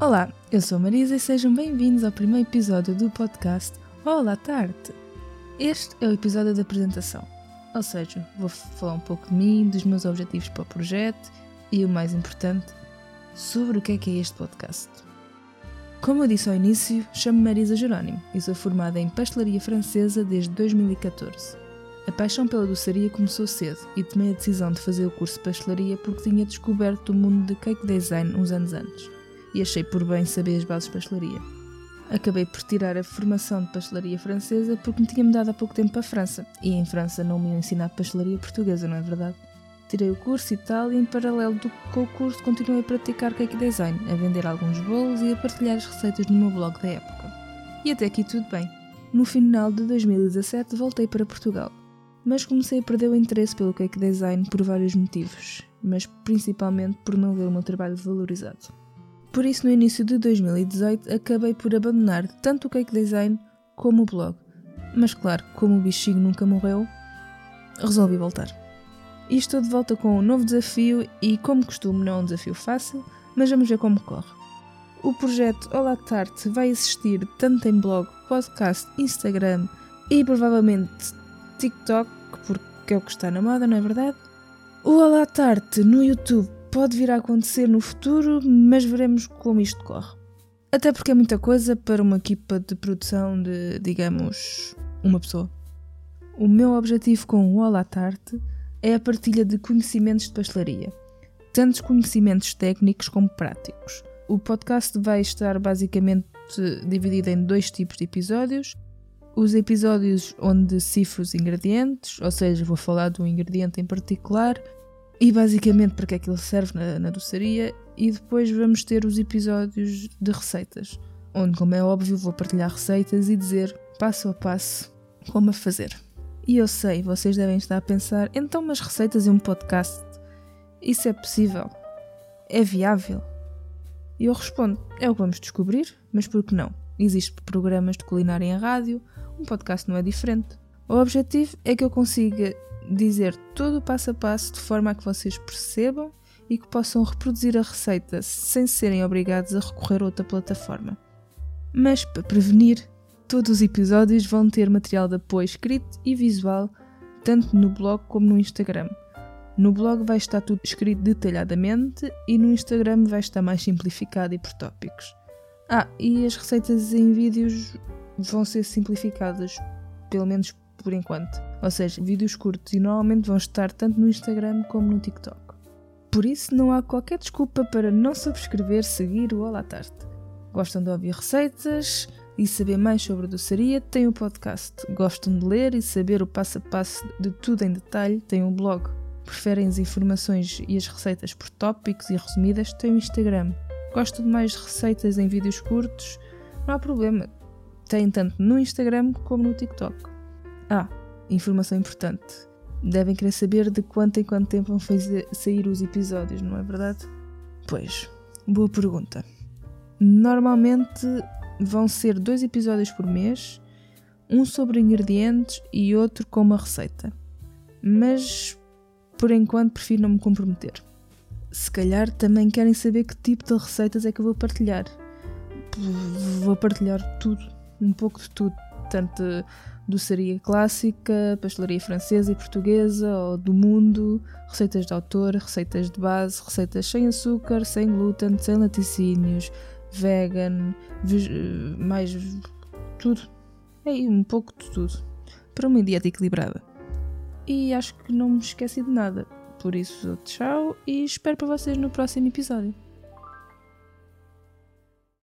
Olá, eu sou Marisa e sejam bem-vindos ao primeiro episódio do podcast Olá Tarte. Este é o episódio da apresentação, ou seja, vou falar um pouco de mim, dos meus objetivos para o projeto e, o mais importante, sobre o que é que é este podcast. Como eu disse ao início, chamo-me Marisa Jerónimo e sou formada em pastelaria francesa desde 2014. A paixão pela doçaria começou cedo e tomei a decisão de fazer o curso de pastelaria porque tinha descoberto o mundo de cake design uns anos antes e achei por bem saber as bases de pastelaria. Acabei por tirar a formação de pastelaria francesa porque me tinha mudado há pouco tempo para a França e em França não me iam ensinar pastelaria portuguesa, não é verdade? Tirei o curso e tal, e em paralelo do, com o curso continuei a praticar cake design, a vender alguns bolos e a partilhar as receitas no meu blog da época. E até aqui tudo bem. No final de 2017 voltei para Portugal, mas comecei a perder o interesse pelo cake design por vários motivos, mas principalmente por não ver o meu trabalho valorizado. Por isso, no início de 2018, acabei por abandonar tanto o cake design como o blog. Mas claro, como o bichinho nunca morreu, resolvi voltar. E estou de volta com um novo desafio e, como costume, não é um desafio fácil, mas vamos ver como corre. O projeto Olá Tarte vai existir tanto em blog, podcast, Instagram e provavelmente TikTok, porque é o que está na moda, não é verdade? O Olá Tarte no YouTube pode vir a acontecer no futuro, mas veremos como isto corre. Até porque é muita coisa para uma equipa de produção de, digamos, uma pessoa. O meu objetivo com o Olá Tarte é a partilha de conhecimentos de pastelaria, tanto conhecimentos técnicos como práticos. O podcast vai estar basicamente dividido em dois tipos de episódios. Os episódios onde cifro os ingredientes, ou seja, vou falar de um ingrediente em particular e basicamente para que é que ele serve na, na doçaria, e depois vamos ter os episódios de receitas, onde, como é óbvio, vou partilhar receitas e dizer passo a passo como a fazer. E eu sei, vocês devem estar a pensar, então, mas receitas e um podcast, isso é possível? É viável? E eu respondo, é o que vamos descobrir, mas por que não? Existem programas de culinária em rádio, um podcast não é diferente. O objetivo é que eu consiga dizer todo o passo a passo de forma a que vocês percebam e que possam reproduzir a receita sem serem obrigados a recorrer a outra plataforma. Mas para prevenir, Todos os episódios vão ter material de apoio escrito e visual, tanto no blog como no Instagram. No blog vai estar tudo escrito detalhadamente e no Instagram vai estar mais simplificado e por tópicos. Ah, e as receitas em vídeos vão ser simplificadas, pelo menos por enquanto. Ou seja, vídeos curtos e normalmente vão estar tanto no Instagram como no TikTok. Por isso não há qualquer desculpa para não subscrever, seguir o Olá Tarte. Gostam de ouvir receitas? e saber mais sobre a doçaria, tem o podcast. Gostam de ler e saber o passo a passo de tudo em detalhe, tem o blog. Preferem as informações e as receitas por tópicos e resumidas, tem o Instagram. Gostam de mais receitas em vídeos curtos? Não há problema. Tem tanto no Instagram como no TikTok. Ah, informação importante. Devem querer saber de quanto em quanto tempo vão fazer sair os episódios, não é verdade? Pois, boa pergunta. Normalmente vão ser dois episódios por mês, um sobre ingredientes e outro com uma receita. Mas por enquanto prefiro não me comprometer. Se calhar também querem saber que tipo de receitas é que eu vou partilhar. Vou partilhar tudo, um pouco de tudo, tanto doçaria clássica, pastelaria francesa e portuguesa ou do mundo, receitas de autor, receitas de base, receitas sem açúcar, sem glúten, sem laticínios, vegan, mais tudo. É um pouco de tudo. Para uma dieta equilibrada. E acho que não me esqueci de nada. Por isso, tchau e espero para vocês no próximo episódio.